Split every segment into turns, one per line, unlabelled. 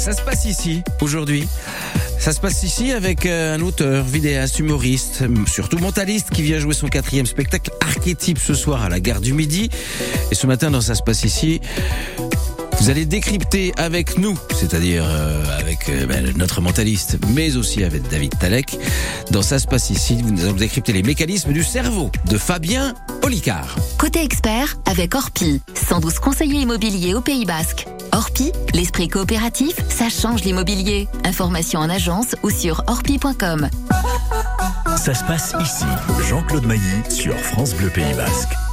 Ça se passe ici, aujourd'hui. Ça se passe ici avec euh, un auteur, vidéaste, humoriste, surtout mentaliste qui vient jouer son quatrième spectacle archétype ce soir à la gare du Midi. Et ce matin dans Ça se passe ici, vous allez décrypter avec nous, c'est-à-dire euh, avec euh, ben, notre mentaliste, mais aussi avec David Talek. Dans Ça se passe ici, nous allons décrypter les mécanismes du cerveau de Fabien Olicard.
Côté expert avec Orpi, 112 conseillers immobiliers au Pays Basque. Orpi, l'esprit coopératif, ça change l'immobilier. Information en agence ou sur orpi.com.
Ça se passe ici. Jean-Claude Mailly sur France Bleu Pays Basque.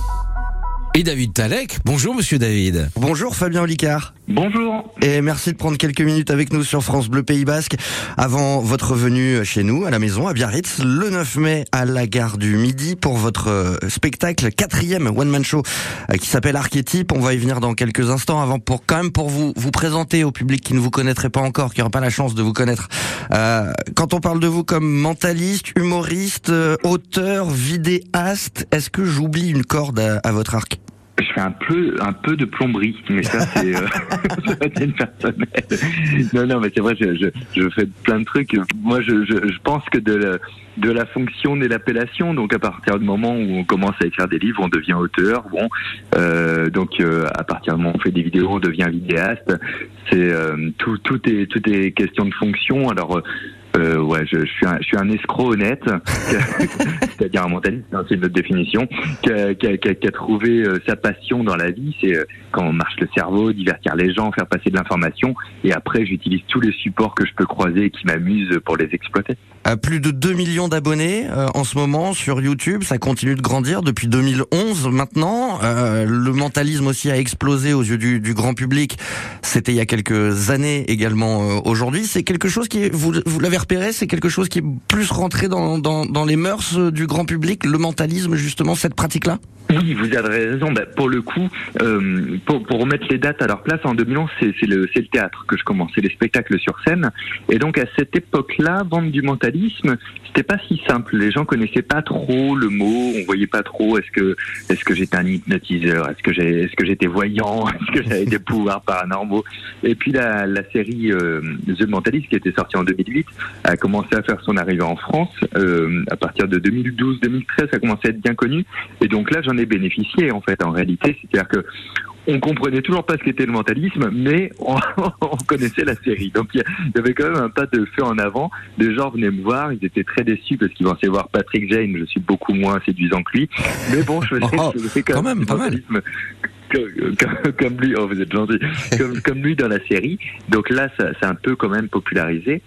Et David Talek. Bonjour, monsieur David.
Bonjour, Fabien Olicard.
Bonjour.
Et merci de prendre quelques minutes avec nous sur France Bleu Pays Basque avant votre venue chez nous, à la maison, à Biarritz, le 9 mai à la gare du Midi pour votre euh, spectacle, quatrième one-man show euh, qui s'appelle Archétype. On va y venir dans quelques instants avant pour quand même pour vous vous présenter au public qui ne vous connaîtrait pas encore, qui n'aura pas la chance de vous connaître. Euh, quand on parle de vous comme mentaliste, humoriste, auteur, vidéaste, est-ce que j'oublie une corde à, à votre arc?
Je fais un peu, un peu de plomberie, mais ça c'est euh, personnelle. Non, non, mais c'est vrai, je, je, je, fais plein de trucs. Moi, je, je, pense que de la, de la fonction n'est l'appellation. Donc, à partir du moment où on commence à écrire des livres, on devient auteur. Bon, euh, donc euh, à partir du moment où on fait des vidéos, on devient vidéaste. C'est euh, tout, tout est, tout est question de fonction. Alors. Euh, ouais, je, suis un, je suis un escroc honnête, c'est-à-dire un mentaliste, hein, c'est notre définition, qui a, qui, a, qui a, trouvé euh, sa passion dans la vie, c'est euh, quand on marche le cerveau, divertir les gens, faire passer de l'information, et après j'utilise tous les supports que je peux croiser et qui m'amusent pour les exploiter.
Plus de 2 millions d'abonnés euh, en ce moment sur YouTube, ça continue de grandir depuis 2011 maintenant. Euh, le mentalisme aussi a explosé aux yeux du, grand public. C'était il y a quelques années également euh, aujourd'hui. C'est quelque chose qui, vous, vous l'avez repéré, c'est quelque chose qui est plus rentré dans, dans, dans les mœurs du grand public, le mentalisme justement, cette pratique-là?
Oui, vous avez raison. Ben, pour le coup, euh, pour, pour remettre les dates à leur place, en 2011, c'est le, le théâtre que je commençais, les spectacles sur scène. Et donc à cette époque-là, vendre du mentalisme, c'était pas si simple. Les gens connaissaient pas trop le mot, on voyait pas trop. Est-ce que est-ce que j'étais un hypnotiseur? Est-ce que est-ce que j'étais voyant? Est-ce que j'avais des pouvoirs paranormaux? Et puis la, la série euh, The Mentalist, qui était sortie en 2008, a commencé à faire son arrivée en France euh, à partir de 2012-2013. Ça a commencé à être bien connu. Et donc là, j'en ai bénéficié en fait en réalité. C'est-à-dire que on comprenait toujours pas ce qu'était le mentalisme, mais on, on connaissait la série. Donc il y avait quand même un pas de feu en avant. Les gens venaient me voir, ils étaient très déçus parce qu'ils pensaient voir Patrick Jane. Je suis beaucoup moins séduisant que lui, mais bon, je faisais,
Oh,
je faisais quand,
quand même, pas mal.
Comme, lui, oh vous êtes gentil, comme, comme lui dans la série. Donc là, ça, c'est un peu quand même popularisé.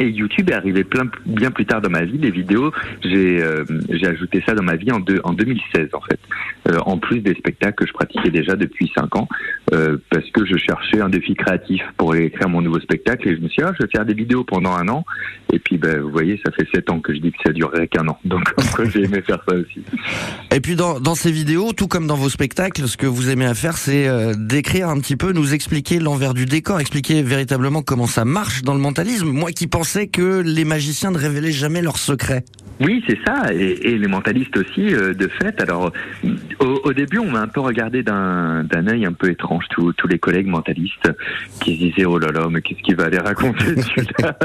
Et YouTube est arrivé plein, bien plus tard dans ma vie. Les vidéos, j'ai euh, j'ai ajouté ça dans ma vie en, deux- en 2016 en fait, en plus des spectacles que je pratiquais déjà depuis cinq ans, euh, parce que je cherchais un défi créatif pour écrire mon nouveau spectacle et je me suis dit, ah, je vais faire des vidéos pendant un an. Et puis, ben, vous voyez, ça fait sept ans que je dis que ça durerait qu'un an. Donc, j'ai aimé faire ça aussi.
Et puis dans, dans ces vidéos, tout comme dans vos spectacles, ce que vous aimez à faire, c'est euh, d'écrire un petit peu, nous expliquer l'envers du décor, expliquer véritablement comment ça marche dans le mentalisme. Moi qui pensais que les magiciens ne révélaient jamais leurs secrets.
Oui, c'est ça, et, et les mentalistes aussi, euh, de fait. Alors, au, au début, on m'a un peu regardé d'un œil un peu étrange, tous tous les collègues mentalistes qui se disaient oh là là, mais qu'est-ce qu'il va aller raconter celui-là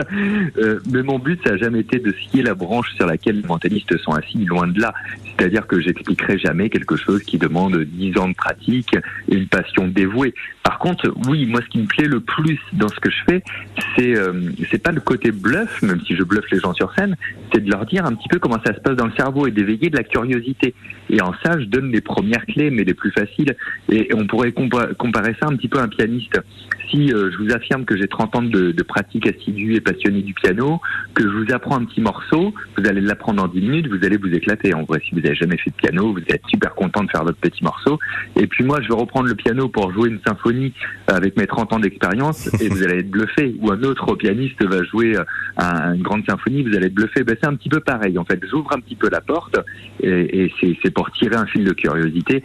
Euh, Mais mon but, ça a jamais été de scier la branche sur laquelle les mentalistes sont assis, loin de là. C'est-à-dire que j'expliquerai jamais quelque chose qui demande 10 ans de pratique et une passion dévouée. Par contre, oui, moi, ce qui me plaît le plus dans ce que je fais, c'est euh, c'est pas le côté bluff, même si je bluffe les gens sur scène, c'est de leur dire un petit peu comment ça se passe dans le cerveau et d'éveiller de la curiosité. Et en ça, je donne les premières clés, mais les plus faciles. Et on pourrait compa- comparer ça un petit peu à un pianiste. Si euh, je vous affirme que j'ai 30 ans de, pratique assidue et passionnée du piano, que je vous apprends un petit morceau, vous allez l'apprendre en 10 minutes, vous allez vous éclater. En vrai, si vous n'avez jamais fait de piano, vous êtes super content de faire votre petit morceau. Et puis moi, je vais reprendre le piano pour jouer une symphonie avec mes 30 ans d'expérience et vous allez être bluffé. Ou un autre pianiste va jouer euh, un- une grande symphonie, vous allez être bluffé. Ben, c'est un petit peu pareil. En fait, j'ouvre un petit peu la porte et, c'est, pour tirer un fil de curiosité.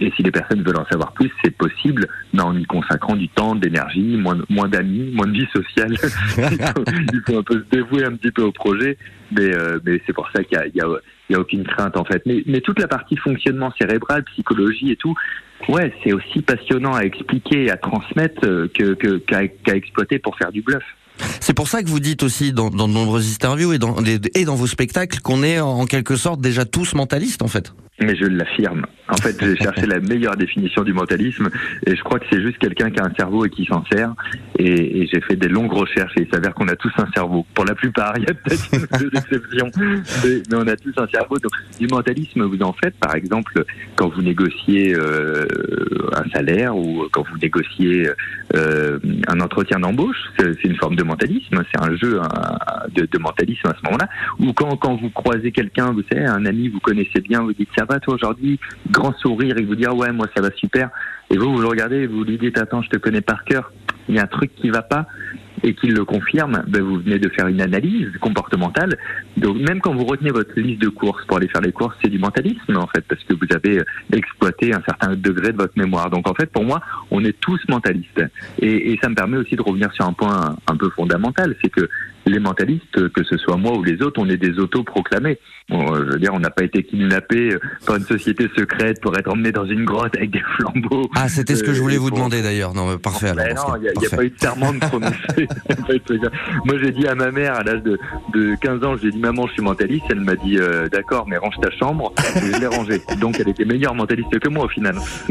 Et si les personnes veulent en savoir plus, c'est possible, mais en y consacrant du temps, de l'énergie, moins, moins d'amis, moins de vie sociale. il, faut, un peu se dévouer un petit peu au projet. Mais, euh, c'est pour ça qu'il y y y a aucune crainte en fait. Mais, toute la partie fonctionnement cérébral, psychologie et tout, ouais, c'est aussi passionnant à expliquer et à transmettre euh, qu'à exploiter pour faire du bluff.
C'est pour ça que vous dites aussi dans, de nombreuses interviews et dans, et dans vos spectacles qu'on est en quelque sorte déjà tous mentalistes en fait.
Mais je l'affirme. En fait, j'ai cherché la meilleure définition du mentalisme et je crois que c'est juste quelqu'un qui a un cerveau et qui s'en sert. Et, j'ai fait des longues recherches et il s'avère qu'on a tous un cerveau. Pour la plupart, il y a peut-être deux exceptions, mais, on a tous un cerveau. Donc, du mentalisme, vous en faites, par exemple, quand vous négociez euh, un salaire ou quand vous négociez euh, un entretien d'embauche, c'est une forme de mentalisme. C'est un jeu un- de, mentalisme à ce moment-là. Ou quand, quand vous croisez quelqu'un, vous savez, un ami, vous connaissez bien, vous dites ça va toi aujourd'hui, grand sourire, et vous dit ah ouais moi ça va super. Et vous vous le regardez, vous lui dites attends je te connais par cœur, il y a un truc qui va pas et qu'il le confirme, ben vous venez de faire une analyse comportementale. Donc même quand vous retenez votre liste de courses pour aller faire les courses, c'est du mentalisme en fait, parce que vous avez exploité un certain degré de votre mémoire. Donc en fait, pour moi, on est tous mentalistes. Et, et ça me permet aussi de revenir sur un point un peu fondamental, c'est que les mentalistes, que ce soit moi ou les autres, on est des autoproclamés. Bon, euh, je veux dire, on n'a pas été kidnappés euh, par une société secrète pour être emmenés dans une grotte avec des flambeaux.
Ah, c'était ce que je voulais
Euh,
vous demander d'ailleurs. Non, parfait. Alors,
ben
ce
non, il n'y a, a pas eu de serment de prononcé. Moi, j'ai dit à ma mère, à l'âge de, de 15 ans, j'ai dit maman, je suis mentaliste. Elle m'a dit euh, d'accord, mais range ta chambre. Et je l'ai rangée. Donc, elle était meilleure mentaliste que moi au final.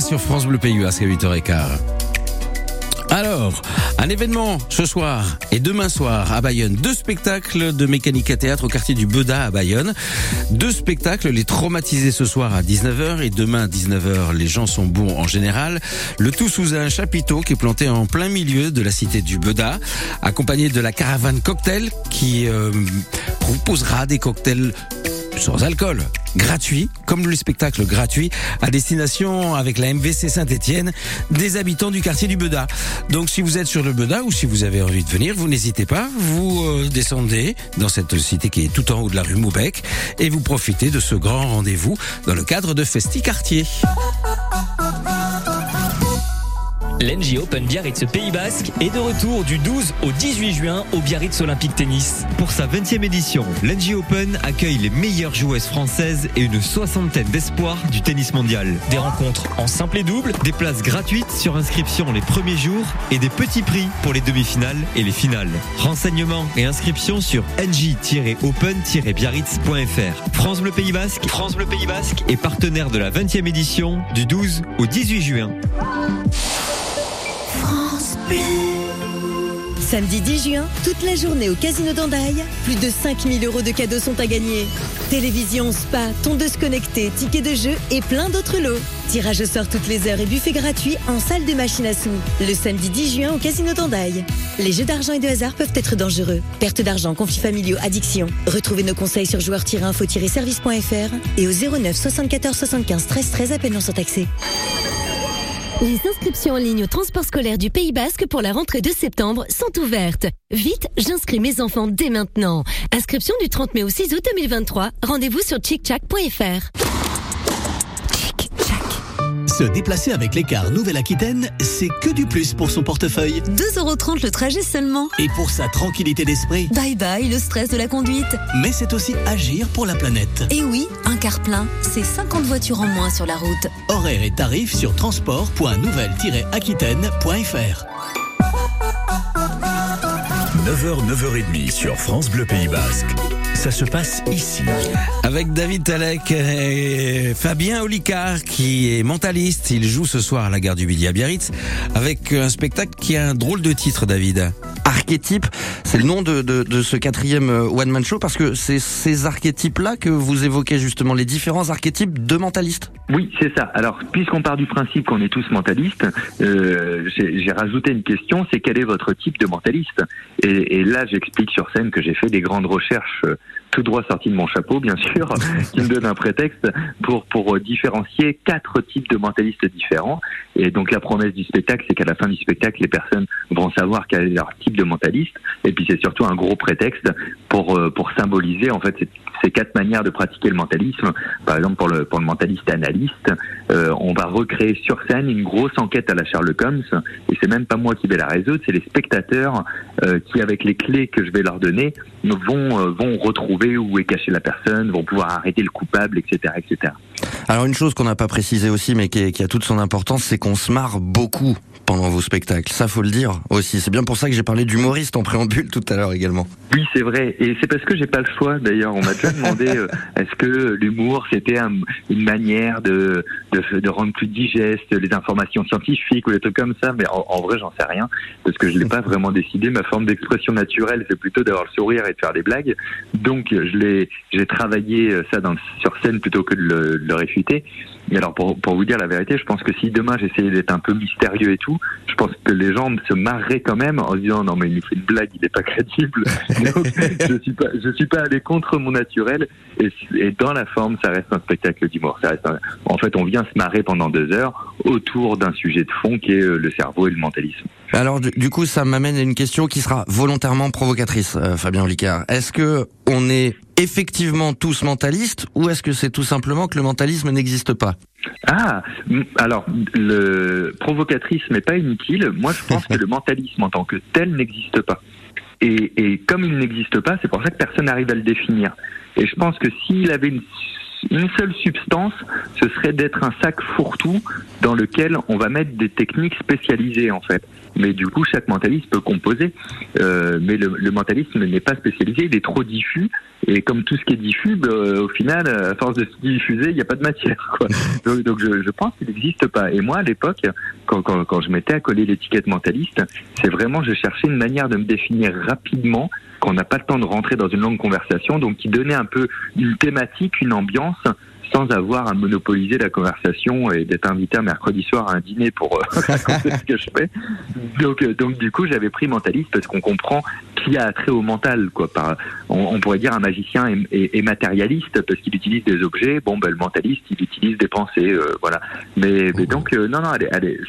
sur France Bleu Pays à 8h15. Alors, un événement ce soir et demain soir à Bayonne. Deux spectacles de mécanique à théâtre au quartier du Beda à Bayonne. Deux spectacles, les traumatisés ce soir à 19h et demain à 19h, les gens sont bons en général. Le tout sous un chapiteau qui est planté en plein milieu de la cité du Beda, accompagné de la caravane cocktail qui euh, proposera des cocktails sans alcool, gratuit, comme le spectacle gratuit à destination avec la MVC Saint-Étienne des habitants du quartier du Beda. Donc si vous êtes sur le Beda ou si vous avez envie de venir, vous n'hésitez pas, vous euh, descendez dans cette cité qui est tout en haut de la rue Moubec et vous profitez de ce grand rendez-vous dans le cadre de Festi Quartier.
L'NJ Open Biarritz Pays Basque est de retour du 12 au 18 juin au Biarritz Olympique Tennis.
Pour sa 20e édition, l'NG Open accueille les meilleures joueuses françaises et une soixantaine d'espoirs du tennis mondial.
Des rencontres en simple et double,
Des places gratuites sur inscription les premiers jours et des petits prix pour les demi-finales et les finales. Renseignements et inscriptions sur nj-open-biarritz.fr. France Bleu Pays Basque, France Bleu Pays Basque est partenaire de la 20e édition du 12 au 18 juin.
Samedi 10 juin, toute la journée au Casino d'Andaille, plus de 5000 euros de cadeaux sont à gagner. Télévision, spa, tondeuse connectée, tickets de jeu et plein d'autres lots. Tirage au sort toutes les heures et buffet gratuit en salle de machine à sous. Le samedi 10 juin au Casino d'Andaille. Les jeux d'argent et de hasard peuvent être dangereux. Perte d'argent, conflits familiaux, addiction. Retrouvez nos conseils sur joueurs-info-service.fr et au 09 74 75 13 13 appels non surtaxés.
Les inscriptions en ligne au transport scolaire du Pays Basque pour la rentrée de septembre sont ouvertes. Vite, j'inscris mes enfants dès maintenant. Inscription du 30 mai au 6 août 2023. Rendez-vous sur chickchack.fr.
Se déplacer avec les cars Nouvelle-Aquitaine, c'est que du plus pour son portefeuille.
2,30€ le trajet seulement.
Et pour sa tranquillité d'esprit.
Bye bye le stress de la conduite.
Mais c'est aussi agir pour la planète.
Et oui, un car plein, c'est 50 voitures en moins sur la route.
Horaires et tarifs sur transport.nouvelle-aquitaine.fr
9h, 9h30 sur France Bleu Pays Basque. Ça se passe ici.
Avec David Talek et Fabien Olicard qui est mentaliste. Il joue ce soir à la gare du Midi à Biarritz avec un spectacle qui a un drôle de titre, David.
Archétype, c'est le nom de, de, ce quatrième euh, One Man Show parce que c'est ces archétypes-là que vous évoquez justement, les différents archétypes de mentalistes.
Oui, c'est ça. Alors, puisqu'on part du principe qu'on est tous mentalistes, euh, j'ai rajouté une question, c'est quel est votre type de mentaliste? Et, et là, j'explique sur scène que j'ai fait des grandes recherches euh, tout droit sorties de mon chapeau, bien sûr, qui me donnent un prétexte pour pour euh, différencier quatre types de mentalistes différents. Et donc, la promesse du spectacle, c'est qu'à la fin du spectacle, les personnes vont savoir quel est leur type de mentaliste. Et puis, c'est surtout un gros prétexte pour euh, pour symboliser en fait ces, ces quatre manières de pratiquer le mentalisme. Par exemple, pour le pour le mentaliste analyste, euh, on va recréer sur scène une grosse enquête à la Sherlock Holmes. Et c'est même pas moi qui vais la résoudre, c'est les spectateurs euh, qui, avec les clés que je vais leur donner, vont euh, vont retrouver où est cachée la personne, vont pouvoir arrêter le coupable, etc., etc.
Alors une chose qu'on n'a pas précisé aussi, mais qui a toute son importance, c'est qu'on se marre beaucoup pendant vos spectacles. Ça, faut le dire aussi. C'est bien pour ça que j'ai parlé d'humoriste en préambule tout à l'heure également.
Oui, c'est vrai. Et c'est parce que j'ai pas le choix. D'ailleurs, on m'a déjà demandé euh, est-ce que l'humour c'était un- une manière de, de de rendre plus digeste les informations scientifiques ou des trucs comme ça. Mais en, en vrai, j'en sais rien parce que je l'ai pas vraiment décidé. Ma forme d'expression naturelle, c'est plutôt d'avoir le sourire et de faire des blagues. Donc, je l'ai, j'ai travaillé euh, ça dans, sur scène plutôt que de le, de le réfuter. Et alors, pour, pour vous dire la vérité, je pense que si demain j'essayais d'être un peu mystérieux et tout, je pense que les gens se marreraient quand même en se disant non mais il nous fait une blague, il n'est pas crédible. Donc, je suis pas, je suis pas allé contre mon naturel et, et dans la forme, ça reste un spectacle d'humour. Ça reste un- en fait, on vient se marrer pendant deux heures autour d'un sujet de fond qui est euh, le cerveau et le mentalisme.
Alors du, du coup, ça m'amène à une question qui sera volontairement provocatrice, euh, Fabien Olicard. Est-ce que on est effectivement tous mentalistes ou est-ce que c'est tout simplement que le mentalisme n'existe pas?
Ah, alors le provocatrice mais pas inutile. Moi, je pense que le mentalisme en tant que tel n'existe pas. Et, et comme il n'existe pas, c'est pour ça que personne n'arrive à le définir. Et je pense que s'il avait une, une seule substance, ce serait d'être un sac fourre-tout dans lequel on va mettre des techniques spécialisées en fait. Mais du coup, chaque mentaliste peut composer. Euh, mais le, le mentalisme n'est pas spécialisé, il est trop diffus. Et comme tout ce qui est diffus, bah, au final, à force de se diffuser, il n'y a pas de matière. Quoi. Donc, donc je, je pense qu'il n'existe pas. Et moi, à l'époque, quand, quand, quand je m'étais à coller l'étiquette mentaliste, c'est vraiment, je cherchais une manière de me définir rapidement, qu'on n'a pas le temps de rentrer dans une longue conversation, donc qui donnait un peu une thématique, une ambiance, sans avoir à monopoliser la conversation et d'être invité un mercredi soir à un dîner pour euh, raconter ce que je fais. Donc, euh, donc du coup, j'avais pris mentaliste parce qu'on comprend qui a trait au mental, quoi. Par, on, on pourrait dire un magicien est, est- est matérialiste parce qu'il utilise des objets. Bon, ben, le mentaliste, il utilise des pensées, euh, voilà. Mais, mais donc, euh, non, non,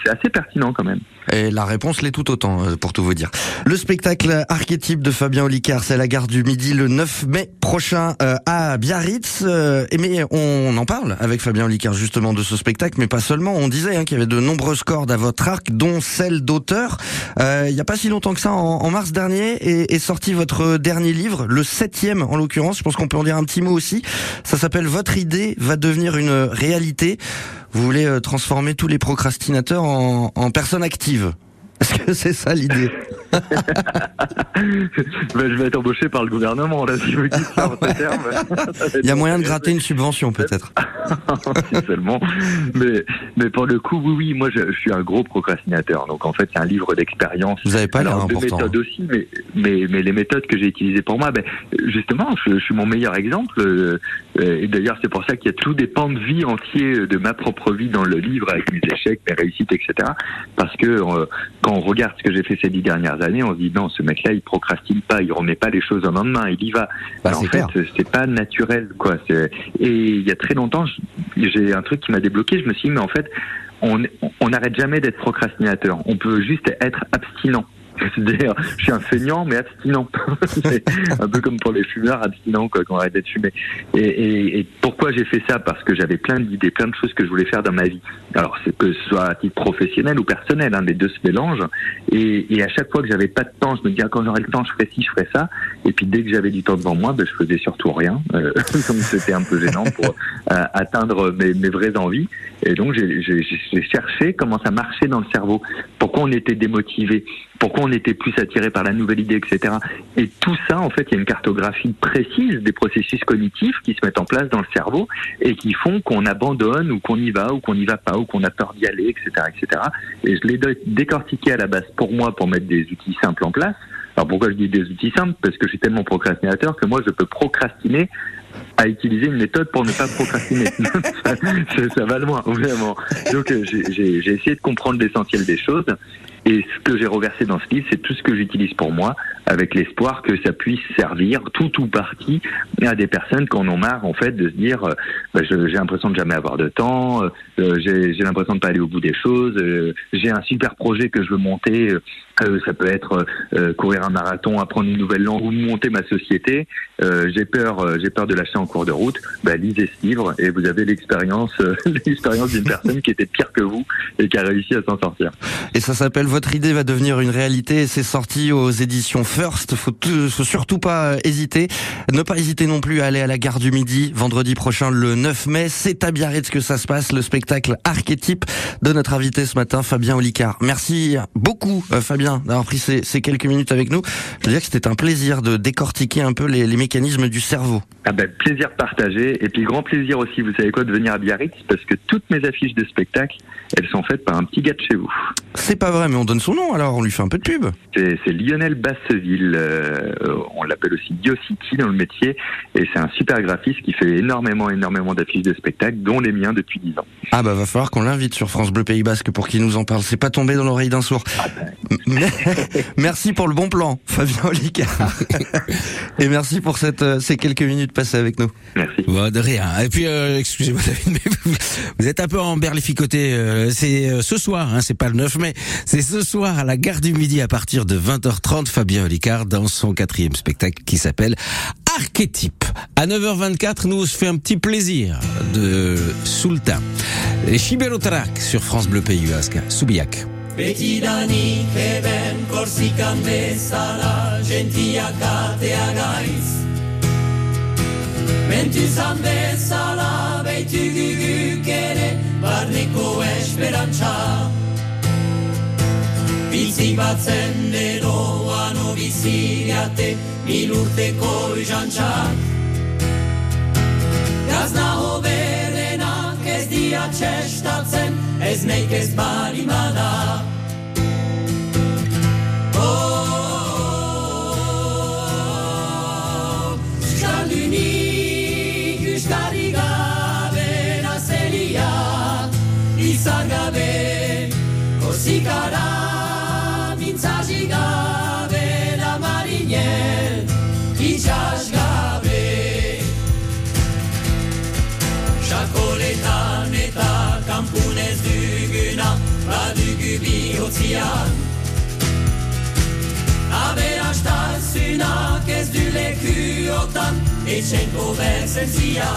c'est assez pertinent quand même.
Et la réponse l'est tout autant, euh, pour tout vous dire. Le spectacle archétype de Fabien Olicard, c'est à la gare du Midi le 9 mai prochain euh, à Biarritz. Euh, et mais on en parle avec Fabien Olicard justement de ce spectacle, mais pas seulement. On disait hein, qu'il y avait de nombreuses cordes à votre arc, dont celle d'auteur. Euh, il n'y a pas si longtemps que ça, en, en mars dernier, est, sorti votre dernier livre, le septième en l'occurrence. Je pense qu'on peut en dire un petit mot aussi. Ça s'appelle Votre idée va devenir une réalité. Vous voulez euh, transformer tous les procrastinateurs en personnes actives. Est-ce que c'est ça l'idée?
Ben, je vais être embauché par le gouvernement, là, si vous dites ça en ces termes.
Il y a moyen de gratter une subvention peut-être.
si seulement. Mais, mais pour le coup, oui, oui, moi, je, je suis un gros procrastinateur. Donc, en fait, c'est un livre d'expérience.
Vous avez pas l'air important.
méthodes aussi, mais, mais, mais les méthodes que j'ai utilisées pour moi, ben, justement, je, je suis mon meilleur exemple. euh, euh, Et d'ailleurs, c'est pour ça qu'il y a tout des pans de vie entiers de ma propre vie dans le livre, avec mes échecs, mes réussites, etc. Parce que euh, quand on regarde ce que j'ai fait ces dix dernières années, on se dit non, ce mec-là, il procrastine pas, il remet pas les choses en lendemain, il y va.
Bah,
en fait, c'est pas naturel, quoi. Et il y a très longtemps, j'ai un truc qui m'a débloqué. Je me suis dit, mais en fait, on n'arrête jamais d'être procrastinateur. On peut juste être abstinent. C'est-à-dire, je suis un feignant, mais abstinent. un peu comme pour les fumeurs abstinents, quoi, quand on arrête d'être fumé. Et, et, et pourquoi j'ai fait ça? Parce que j'avais plein d'idées, plein de choses que je voulais faire dans ma vie. Alors, c'est que ce soit à titre professionnel ou personnel, hein, les deux se mélangent. Et, et à chaque fois que j'avais pas de temps, je me disais, ah, quand j'aurai le temps, je ferai ci, je ferai ça. Et puis dès que j'avais du temps devant moi, ben, je faisais surtout rien. Euh, donc c'était un peu gênant pour euh, atteindre mes, mes vraies envies. Et donc j'ai- cherché comment ça marchait dans le cerveau, pourquoi on était démotivé, pourquoi on était plus attiré par la nouvelle idée, etc. Et tout ça, en fait, il y a une cartographie précise des processus cognitifs qui se mettent en place dans le cerveau et qui font qu'on abandonne ou qu'on y va ou qu'on n'y va pas ou qu'on a peur d'y aller, etc., etc. Et je l'ai dé- décortiqué à la base pour moi pour mettre des outils simples en place. Alors pourquoi je dis des outils simples? Parce que je suis tellement procrastinateur que moi je peux procrastiner à utiliser une méthode pour ne pas procrastiner. ça, va loin, vraiment. Donc euh, j'ai essayé de comprendre l'essentiel des choses. Et ce que j'ai reversé dans ce livre, c'est tout ce que j'utilise pour moi, avec l'espoir que ça puisse servir tout ou partie à des personnes qui en ont marre, en fait, de se dire, euh, bah, j'ai l'impression de jamais avoir de temps, euh, euh, j'ai l'impression de pas aller au bout des choses, euh, j'ai un super projet que je veux monter, euh, euh, ça peut être courir un marathon, apprendre une nouvelle langue ou monter ma société. J'ai peur, j'ai peur de lâcher en cours de route. Bah, lisez ce livre et vous avez l'expérience, l'expérience d'une personne qui était pire que vous et qui a réussi à s'en sortir.
Et ça s'appelle Votre idée va devenir une réalité. et C'est sorti aux éditions First. Faut, faut surtout pas hésiter. Ne pas hésiter non plus à aller à la gare du Midi vendredi prochain, le 9 mai. C'est à Biarritz que ça se passe, le spectacle archétype de notre invité ce matin, Fabien Olicard. Merci beaucoup, euh, Fabien, d'avoir pris ces, ces quelques minutes avec nous. Je veux dire que c'était un plaisir de décortiquer un peu les, les mécanismes du cerveau.
Ah ben, plaisir partagé et puis grand plaisir aussi, vous savez quoi, de venir à Biarritz parce que toutes mes affiches de spectacle, elles sont faites par un petit gars de chez vous.
C'est pas vrai, mais on donne son nom alors, on lui fait un peu de pub.
C'est Lionel Basseville, euh, on l'appelle aussi Biocity dans le métier, et c'est un super graphiste qui fait énormément, énormément d'affiches de spectacle, dont les miens depuis 10 ans.
Ah bah va falloir qu'on l'invite sur France Bleu Pays Basque pour qu'il nous en parle. C'est pas tombé dans l'oreille d'un sourd. M- merci pour le bon plan, Fabien Olicard. Et merci pour cette, euh, ces quelques minutes passées avec nous.
Merci.
Bon, de rien. Et puis, euh, excusez-moi, David, mais vous, vous êtes un peu emberlificoté. Euh, c'est euh, ce soir, hein, c'est pas le 9 mai, c'est ce soir à la gare du Midi à partir de 20h30. Fabien Olicard dans son quatrième spectacle qui s'appelle Archétype. À 9h24, nous on se fait un petit plaisir de Sultan. Chiberotarak sur France Bleu Pays Basque. Soubiac.
Betidanik korsikan Bizik batzen deroan Obiziriate Mil urteko izantxak Gazna hoberenak ez dia txestatzen Ez neik ez barimada bizian Aberastasunak ez du lekuotan Etxen kobertzentzia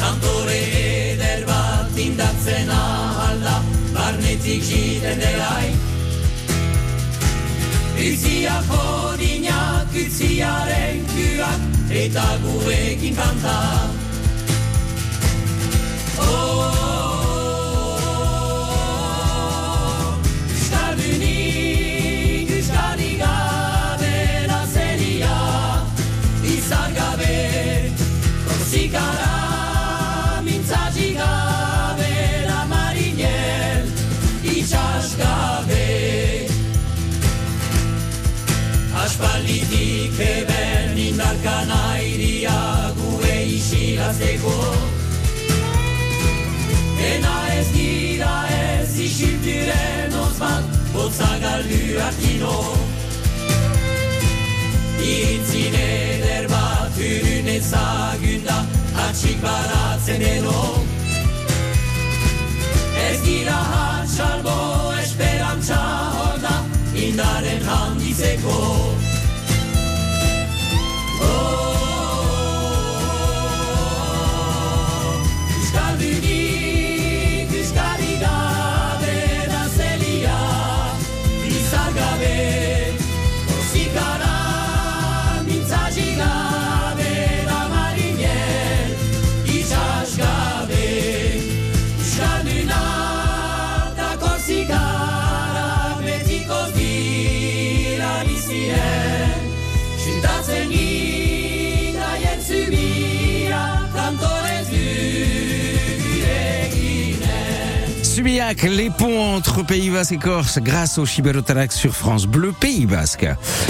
Kantore eder bat indatzen ahalda Barnetik jiten delai Utsia kodinak, utsiaren kuak Eta gurekin kantak isilatzeko Dena ez gira ez isiltiren ozman Botza galduak kino Itzin eder bat ürün ezagunda Hatxik baratzen deno Ez gira hatxalbo esperantza hor da Indaren handitzeko
Les ponts entre Pays Basque et Corse grâce au Chiberotalac sur France Bleu Pays Basque.